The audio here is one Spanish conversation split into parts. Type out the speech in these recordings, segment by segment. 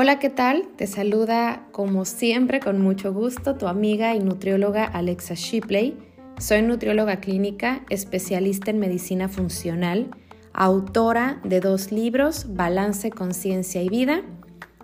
Hola, ¿qué tal? Te saluda como siempre con mucho gusto tu amiga y nutrióloga Alexa Shipley. Soy nutrióloga clínica, especialista en medicina funcional, autora de dos libros, Balance, Conciencia y Vida,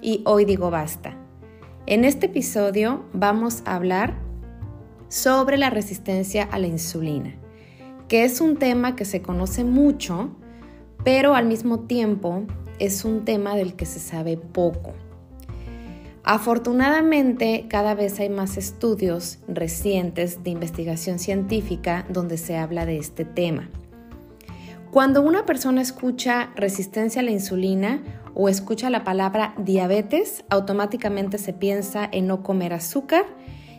y Hoy digo basta. En este episodio vamos a hablar sobre la resistencia a la insulina, que es un tema que se conoce mucho, pero al mismo tiempo es un tema del que se sabe poco. Afortunadamente, cada vez hay más estudios recientes de investigación científica donde se habla de este tema. Cuando una persona escucha resistencia a la insulina o escucha la palabra diabetes, automáticamente se piensa en no comer azúcar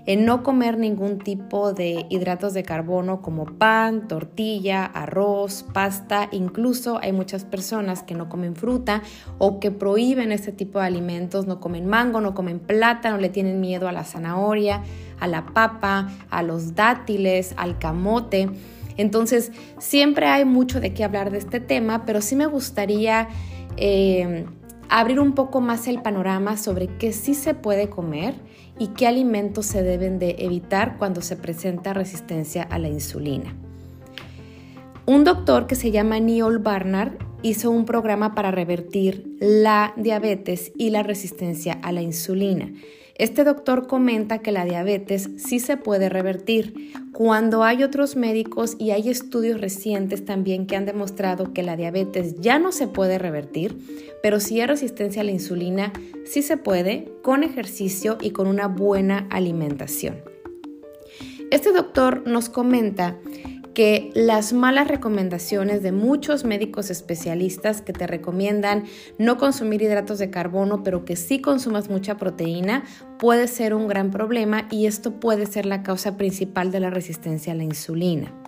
en no comer ningún tipo de hidratos de carbono como pan, tortilla, arroz, pasta. Incluso hay muchas personas que no comen fruta o que prohíben este tipo de alimentos, no comen mango, no comen plátano, le tienen miedo a la zanahoria, a la papa, a los dátiles, al camote. Entonces, siempre hay mucho de qué hablar de este tema, pero sí me gustaría... Eh, abrir un poco más el panorama sobre qué sí se puede comer y qué alimentos se deben de evitar cuando se presenta resistencia a la insulina. Un doctor que se llama Neil Barnard hizo un programa para revertir la diabetes y la resistencia a la insulina. Este doctor comenta que la diabetes sí se puede revertir cuando hay otros médicos y hay estudios recientes también que han demostrado que la diabetes ya no se puede revertir, pero si hay resistencia a la insulina sí se puede con ejercicio y con una buena alimentación. Este doctor nos comenta que las malas recomendaciones de muchos médicos especialistas que te recomiendan no consumir hidratos de carbono, pero que sí consumas mucha proteína, puede ser un gran problema y esto puede ser la causa principal de la resistencia a la insulina.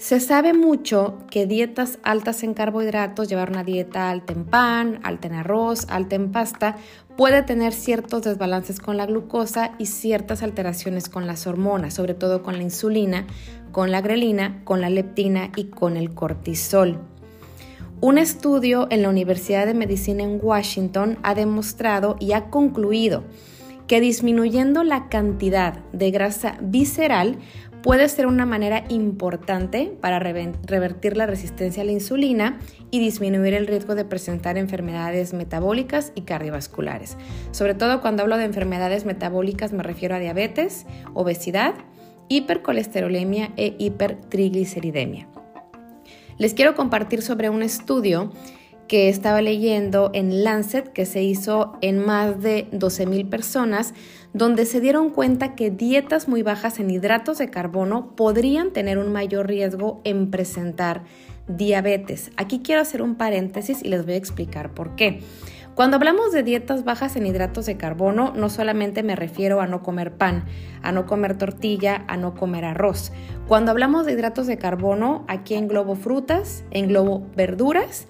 Se sabe mucho que dietas altas en carbohidratos, llevar una dieta alta en pan, alta en arroz, alta en pasta, puede tener ciertos desbalances con la glucosa y ciertas alteraciones con las hormonas, sobre todo con la insulina, con la grelina, con la leptina y con el cortisol. Un estudio en la Universidad de Medicina en Washington ha demostrado y ha concluido que disminuyendo la cantidad de grasa visceral puede ser una manera importante para revertir la resistencia a la insulina y disminuir el riesgo de presentar enfermedades metabólicas y cardiovasculares. Sobre todo cuando hablo de enfermedades metabólicas me refiero a diabetes, obesidad, hipercolesterolemia e hipertrigliceridemia. Les quiero compartir sobre un estudio que estaba leyendo en Lancet que se hizo en más de 12.000 personas, donde se dieron cuenta que dietas muy bajas en hidratos de carbono podrían tener un mayor riesgo en presentar diabetes. Aquí quiero hacer un paréntesis y les voy a explicar por qué. Cuando hablamos de dietas bajas en hidratos de carbono, no solamente me refiero a no comer pan, a no comer tortilla, a no comer arroz. Cuando hablamos de hidratos de carbono, aquí englobo frutas, englobo verduras,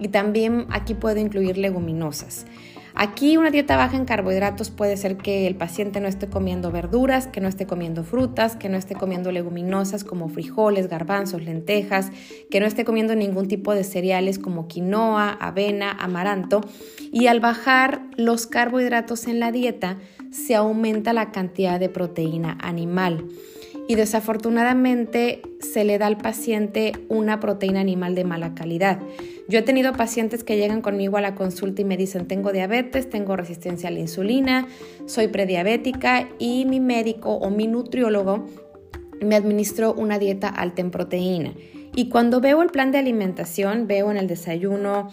y también aquí puedo incluir leguminosas. Aquí una dieta baja en carbohidratos puede ser que el paciente no esté comiendo verduras, que no esté comiendo frutas, que no esté comiendo leguminosas como frijoles, garbanzos, lentejas, que no esté comiendo ningún tipo de cereales como quinoa, avena, amaranto. Y al bajar los carbohidratos en la dieta, se aumenta la cantidad de proteína animal y desafortunadamente se le da al paciente una proteína animal de mala calidad. Yo he tenido pacientes que llegan conmigo a la consulta y me dicen tengo diabetes, tengo resistencia a la insulina, soy prediabética y mi médico o mi nutriólogo me administró una dieta alta en proteína. Y cuando veo el plan de alimentación, veo en el desayuno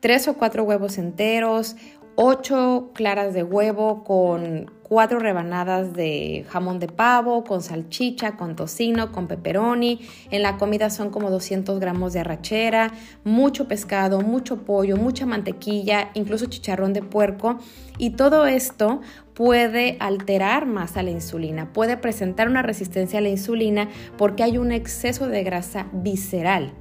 tres o cuatro huevos enteros, ocho claras de huevo con cuatro rebanadas de jamón de pavo, con salchicha, con tocino, con pepperoni. En la comida son como 200 gramos de arrachera, mucho pescado, mucho pollo, mucha mantequilla, incluso chicharrón de puerco. Y todo esto puede alterar más a la insulina, puede presentar una resistencia a la insulina porque hay un exceso de grasa visceral.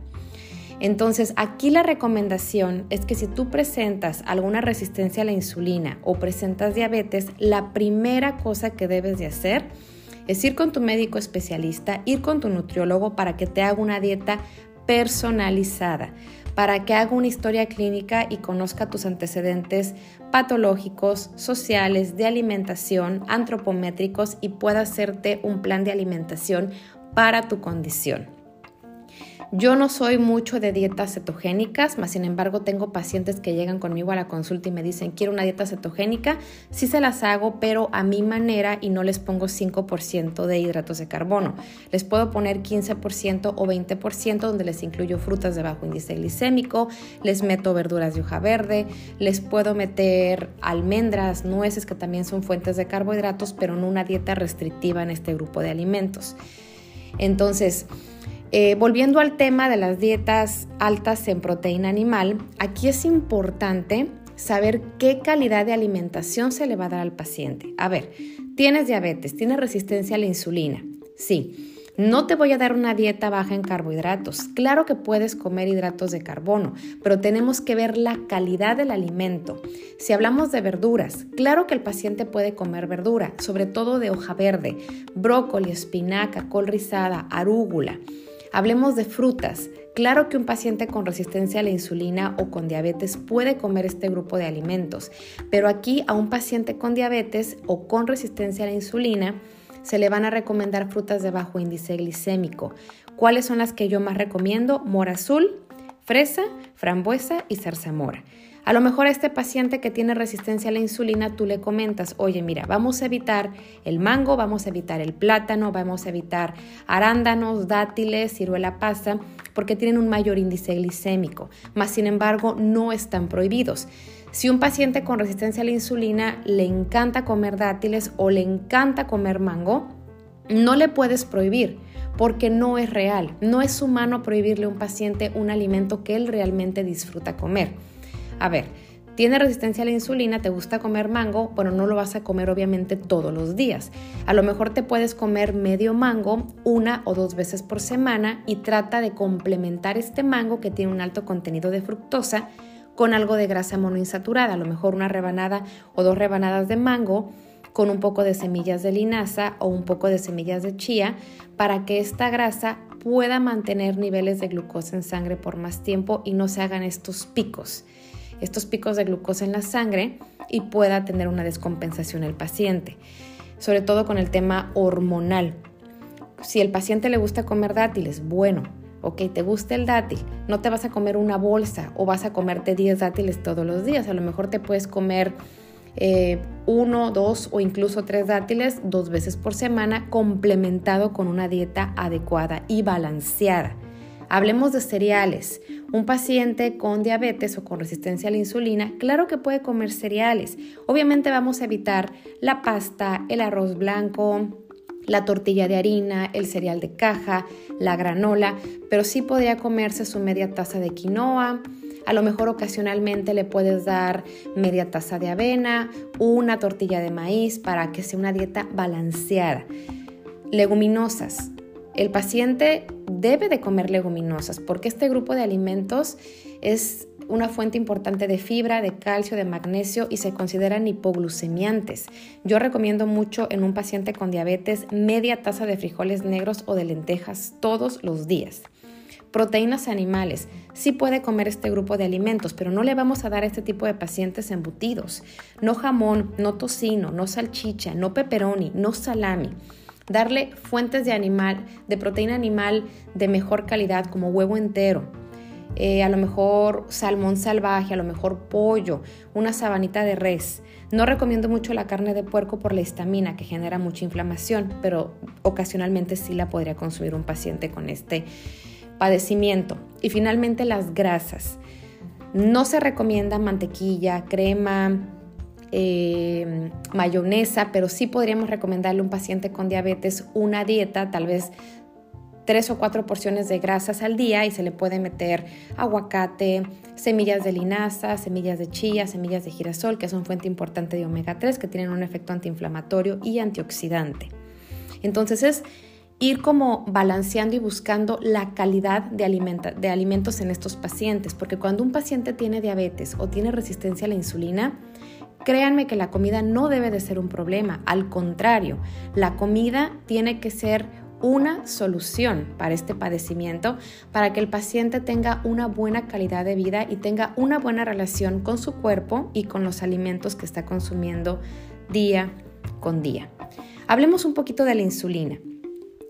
Entonces, aquí la recomendación es que si tú presentas alguna resistencia a la insulina o presentas diabetes, la primera cosa que debes de hacer es ir con tu médico especialista, ir con tu nutriólogo para que te haga una dieta personalizada, para que haga una historia clínica y conozca tus antecedentes patológicos, sociales, de alimentación, antropométricos y pueda hacerte un plan de alimentación para tu condición. Yo no soy mucho de dietas cetogénicas, más sin embargo tengo pacientes que llegan conmigo a la consulta y me dicen, quiero una dieta cetogénica, sí se las hago, pero a mi manera y no les pongo 5% de hidratos de carbono. Les puedo poner 15% o 20% donde les incluyo frutas de bajo índice glicémico, les meto verduras de hoja verde, les puedo meter almendras, nueces que también son fuentes de carbohidratos, pero no una dieta restrictiva en este grupo de alimentos. Entonces, eh, volviendo al tema de las dietas altas en proteína animal, aquí es importante saber qué calidad de alimentación se le va a dar al paciente. A ver, tienes diabetes, tienes resistencia a la insulina. Sí, no te voy a dar una dieta baja en carbohidratos. Claro que puedes comer hidratos de carbono, pero tenemos que ver la calidad del alimento. Si hablamos de verduras, claro que el paciente puede comer verdura, sobre todo de hoja verde, brócoli, espinaca, col rizada, arúgula. Hablemos de frutas. Claro que un paciente con resistencia a la insulina o con diabetes puede comer este grupo de alimentos, pero aquí a un paciente con diabetes o con resistencia a la insulina se le van a recomendar frutas de bajo índice glicémico. ¿Cuáles son las que yo más recomiendo? Mora azul, fresa, frambuesa y zarzamora. A lo mejor a este paciente que tiene resistencia a la insulina, tú le comentas, oye, mira, vamos a evitar el mango, vamos a evitar el plátano, vamos a evitar arándanos, dátiles, ciruela pasa, porque tienen un mayor índice glicémico, más sin embargo no están prohibidos. Si un paciente con resistencia a la insulina le encanta comer dátiles o le encanta comer mango, no le puedes prohibir porque no es real. No es humano prohibirle a un paciente un alimento que él realmente disfruta comer. A ver, tienes resistencia a la insulina, te gusta comer mango, bueno, no lo vas a comer obviamente todos los días. A lo mejor te puedes comer medio mango una o dos veces por semana y trata de complementar este mango que tiene un alto contenido de fructosa con algo de grasa monoinsaturada, a lo mejor una rebanada o dos rebanadas de mango con un poco de semillas de linaza o un poco de semillas de chía para que esta grasa pueda mantener niveles de glucosa en sangre por más tiempo y no se hagan estos picos estos picos de glucosa en la sangre y pueda tener una descompensación el paciente, sobre todo con el tema hormonal. Si el paciente le gusta comer dátiles, bueno, ok, te gusta el dátil, no te vas a comer una bolsa o vas a comerte 10 dátiles todos los días, a lo mejor te puedes comer eh, uno, dos o incluso tres dátiles dos veces por semana complementado con una dieta adecuada y balanceada. Hablemos de cereales. Un paciente con diabetes o con resistencia a la insulina, claro que puede comer cereales. Obviamente vamos a evitar la pasta, el arroz blanco, la tortilla de harina, el cereal de caja, la granola, pero sí podría comerse su media taza de quinoa. A lo mejor ocasionalmente le puedes dar media taza de avena, una tortilla de maíz para que sea una dieta balanceada. Leguminosas. El paciente debe de comer leguminosas porque este grupo de alimentos es una fuente importante de fibra, de calcio, de magnesio y se consideran hipoglucemiantes. Yo recomiendo mucho en un paciente con diabetes media taza de frijoles negros o de lentejas todos los días. Proteínas animales. Sí puede comer este grupo de alimentos, pero no le vamos a dar a este tipo de pacientes embutidos. No jamón, no tocino, no salchicha, no pepperoni, no salami darle fuentes de animal, de proteína animal de mejor calidad como huevo entero, eh, a lo mejor salmón salvaje, a lo mejor pollo, una sabanita de res. No recomiendo mucho la carne de puerco por la histamina que genera mucha inflamación, pero ocasionalmente sí la podría consumir un paciente con este padecimiento. Y finalmente las grasas. No se recomienda mantequilla, crema, eh, mayonesa, pero sí podríamos recomendarle a un paciente con diabetes una dieta, tal vez tres o cuatro porciones de grasas al día y se le puede meter aguacate, semillas de linaza, semillas de chía, semillas de girasol, que son fuente importante de omega 3, que tienen un efecto antiinflamatorio y antioxidante. Entonces es ir como balanceando y buscando la calidad de, de alimentos en estos pacientes, porque cuando un paciente tiene diabetes o tiene resistencia a la insulina, Créanme que la comida no debe de ser un problema, al contrario, la comida tiene que ser una solución para este padecimiento, para que el paciente tenga una buena calidad de vida y tenga una buena relación con su cuerpo y con los alimentos que está consumiendo día con día. Hablemos un poquito de la insulina.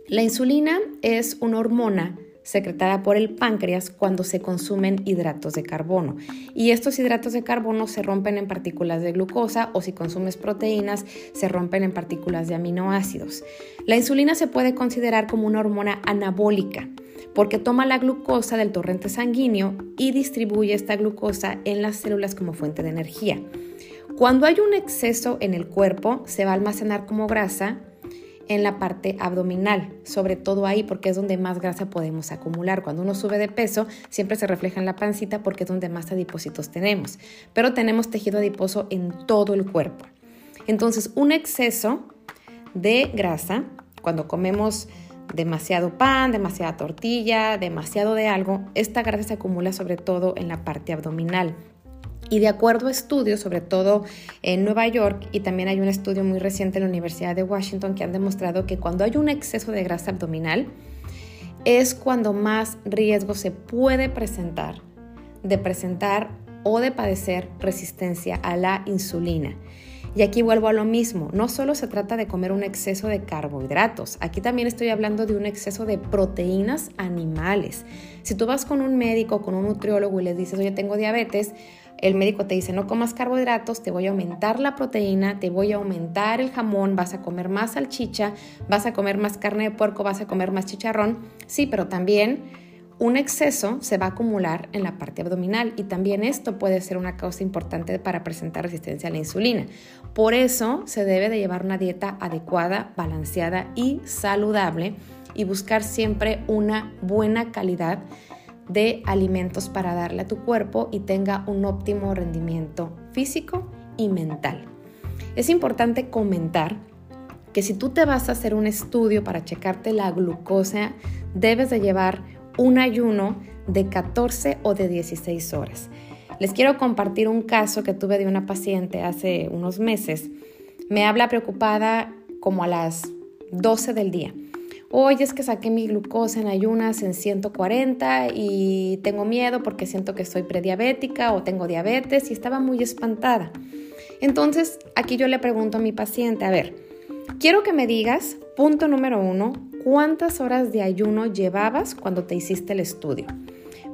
La insulina es una hormona secretada por el páncreas cuando se consumen hidratos de carbono. Y estos hidratos de carbono se rompen en partículas de glucosa o si consumes proteínas se rompen en partículas de aminoácidos. La insulina se puede considerar como una hormona anabólica porque toma la glucosa del torrente sanguíneo y distribuye esta glucosa en las células como fuente de energía. Cuando hay un exceso en el cuerpo, se va a almacenar como grasa en la parte abdominal, sobre todo ahí porque es donde más grasa podemos acumular. Cuando uno sube de peso, siempre se refleja en la pancita porque es donde más adipocitos tenemos, pero tenemos tejido adiposo en todo el cuerpo. Entonces, un exceso de grasa, cuando comemos demasiado pan, demasiada tortilla, demasiado de algo, esta grasa se acumula sobre todo en la parte abdominal, y de acuerdo a estudios, sobre todo en Nueva York, y también hay un estudio muy reciente en la Universidad de Washington que han demostrado que cuando hay un exceso de grasa abdominal, es cuando más riesgo se puede presentar de presentar o de padecer resistencia a la insulina. Y aquí vuelvo a lo mismo, no solo se trata de comer un exceso de carbohidratos, aquí también estoy hablando de un exceso de proteínas animales. Si tú vas con un médico, con un nutriólogo y le dices, oye, tengo diabetes, el médico te dice no comas carbohidratos, te voy a aumentar la proteína, te voy a aumentar el jamón, vas a comer más salchicha, vas a comer más carne de puerco, vas a comer más chicharrón. Sí, pero también un exceso se va a acumular en la parte abdominal y también esto puede ser una causa importante para presentar resistencia a la insulina. Por eso se debe de llevar una dieta adecuada, balanceada y saludable y buscar siempre una buena calidad de alimentos para darle a tu cuerpo y tenga un óptimo rendimiento físico y mental. Es importante comentar que si tú te vas a hacer un estudio para checarte la glucosa, debes de llevar un ayuno de 14 o de 16 horas. Les quiero compartir un caso que tuve de una paciente hace unos meses. Me habla preocupada como a las 12 del día Hoy es que saqué mi glucosa en ayunas en 140 y tengo miedo porque siento que soy prediabética o tengo diabetes y estaba muy espantada. Entonces, aquí yo le pregunto a mi paciente, a ver, quiero que me digas, punto número uno, ¿cuántas horas de ayuno llevabas cuando te hiciste el estudio?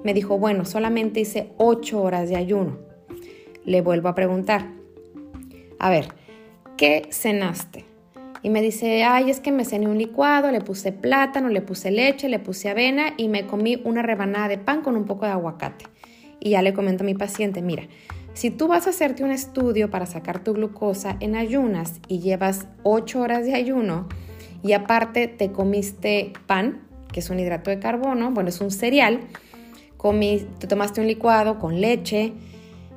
Me dijo, bueno, solamente hice 8 horas de ayuno. Le vuelvo a preguntar, a ver, ¿qué cenaste? Y me dice, ay, es que me cené un licuado, le puse plátano, le puse leche, le puse avena y me comí una rebanada de pan con un poco de aguacate. Y ya le comento a mi paciente, mira, si tú vas a hacerte un estudio para sacar tu glucosa en ayunas y llevas 8 horas de ayuno y aparte te comiste pan, que es un hidrato de carbono, bueno, es un cereal, comí, te tomaste un licuado con leche,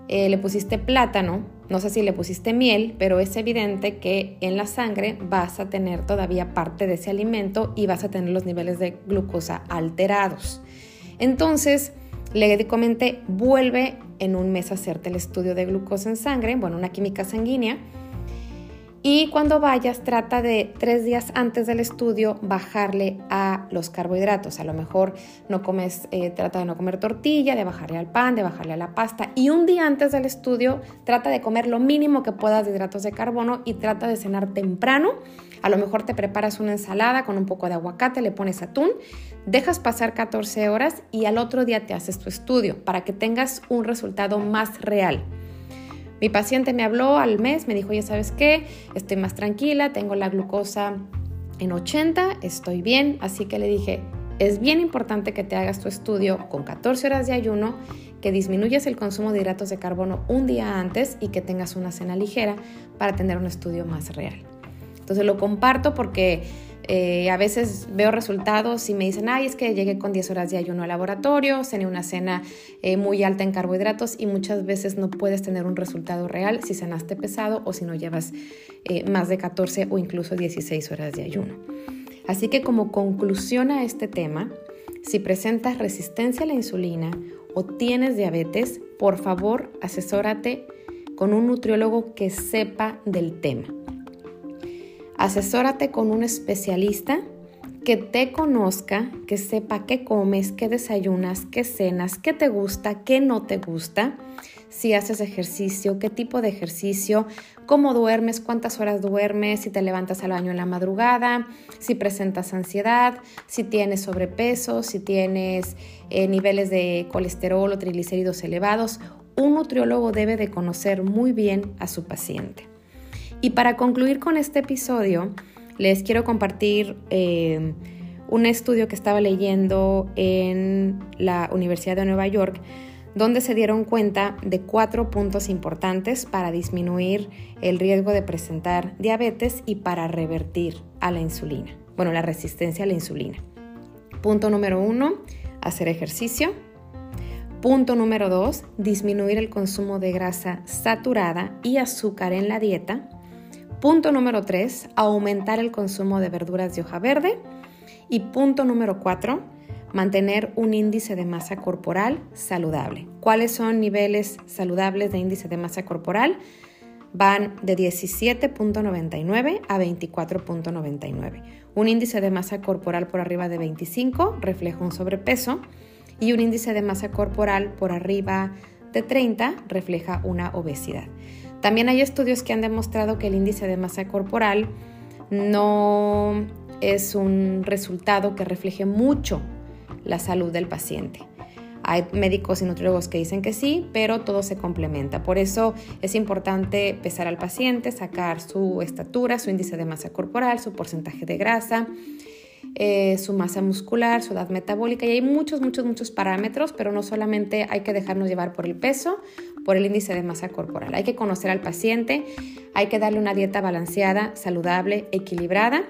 eh, le pusiste plátano, no sé si le pusiste miel, pero es evidente que en la sangre vas a tener todavía parte de ese alimento y vas a tener los niveles de glucosa alterados. Entonces, le comenté, vuelve en un mes a hacerte el estudio de glucosa en sangre, bueno, una química sanguínea, y cuando vayas, trata de tres días antes del estudio bajarle a los carbohidratos. A lo mejor no comes, eh, trata de no comer tortilla, de bajarle al pan, de bajarle a la pasta. Y un día antes del estudio, trata de comer lo mínimo que puedas de hidratos de carbono y trata de cenar temprano. A lo mejor te preparas una ensalada con un poco de aguacate, le pones atún, dejas pasar 14 horas y al otro día te haces tu estudio para que tengas un resultado más real. Mi paciente me habló al mes, me dijo, ya sabes qué, estoy más tranquila, tengo la glucosa en 80, estoy bien, así que le dije, es bien importante que te hagas tu estudio con 14 horas de ayuno, que disminuyas el consumo de hidratos de carbono un día antes y que tengas una cena ligera para tener un estudio más real. Entonces lo comparto porque eh, a veces veo resultados y me dicen, ay, es que llegué con 10 horas de ayuno al laboratorio, cené una cena eh, muy alta en carbohidratos y muchas veces no puedes tener un resultado real si cenaste pesado o si no llevas eh, más de 14 o incluso 16 horas de ayuno. Así que como conclusión a este tema, si presentas resistencia a la insulina o tienes diabetes, por favor asesórate con un nutriólogo que sepa del tema. Asesórate con un especialista que te conozca, que sepa qué comes, qué desayunas, qué cenas, qué te gusta, qué no te gusta, si haces ejercicio, qué tipo de ejercicio, cómo duermes, cuántas horas duermes, si te levantas al baño en la madrugada, si presentas ansiedad, si tienes sobrepeso, si tienes eh, niveles de colesterol o triglicéridos elevados. Un nutriólogo debe de conocer muy bien a su paciente. Y para concluir con este episodio, les quiero compartir eh, un estudio que estaba leyendo en la Universidad de Nueva York, donde se dieron cuenta de cuatro puntos importantes para disminuir el riesgo de presentar diabetes y para revertir a la insulina, bueno, la resistencia a la insulina. Punto número uno, hacer ejercicio. Punto número dos, disminuir el consumo de grasa saturada y azúcar en la dieta. Punto número 3, aumentar el consumo de verduras de hoja verde. Y punto número 4, mantener un índice de masa corporal saludable. ¿Cuáles son niveles saludables de índice de masa corporal? Van de 17.99 a 24.99. Un índice de masa corporal por arriba de 25 refleja un sobrepeso y un índice de masa corporal por arriba de 30 refleja una obesidad. También hay estudios que han demostrado que el índice de masa corporal no es un resultado que refleje mucho la salud del paciente. Hay médicos y nutriólogos que dicen que sí, pero todo se complementa. Por eso es importante pesar al paciente, sacar su estatura, su índice de masa corporal, su porcentaje de grasa, eh, su masa muscular, su edad metabólica y hay muchos, muchos, muchos parámetros, pero no solamente hay que dejarnos llevar por el peso, por el índice de masa corporal. Hay que conocer al paciente, hay que darle una dieta balanceada, saludable, equilibrada.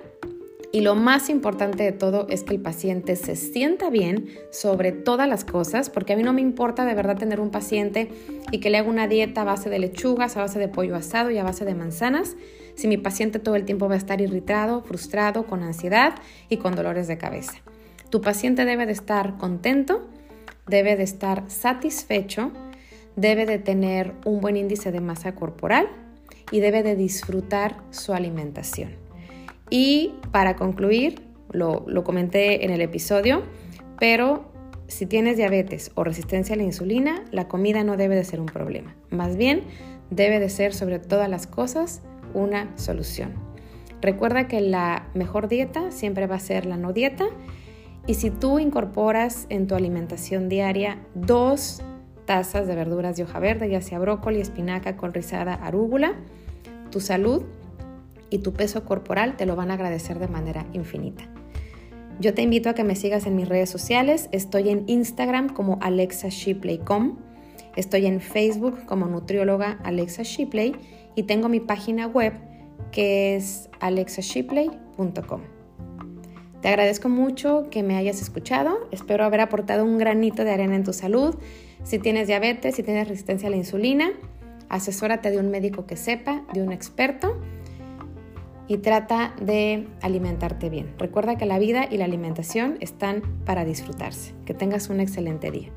Y lo más importante de todo es que el paciente se sienta bien sobre todas las cosas, porque a mí no me importa de verdad tener un paciente y que le haga una dieta a base de lechugas, a base de pollo asado y a base de manzanas si mi paciente todo el tiempo va a estar irritado, frustrado, con ansiedad y con dolores de cabeza. Tu paciente debe de estar contento, debe de estar satisfecho, debe de tener un buen índice de masa corporal y debe de disfrutar su alimentación. Y para concluir, lo, comenté en el episodio, pero si tienes diabetes o resistencia a la insulina, la comida no debe de ser un problema. Más bien, debe de ser sobre todas las cosas una solución. Recuerda que la mejor dieta siempre va a ser la no dieta y si tú incorporas en tu alimentación diaria dos tazas de verduras de hoja verde, ya sea brócoli, espinaca, col rizada, arúgula, tu salud y tu peso corporal te lo van a agradecer de manera infinita. Yo te invito a que me sigas en mis redes sociales. Estoy en Instagram como Alexa Shipley.com. Estoy en Facebook como nutrióloga Alexa Shipley y tengo mi página web que es alexashipley.com. Te agradezco mucho que me hayas escuchado, espero haber aportado un granito de arena en tu salud. Si tienes diabetes, si tienes resistencia a la insulina, asesórate de un médico que sepa, de un experto y trata de alimentarte bien. Recuerda que la vida y la alimentación están para disfrutarse. Que tengas un excelente día.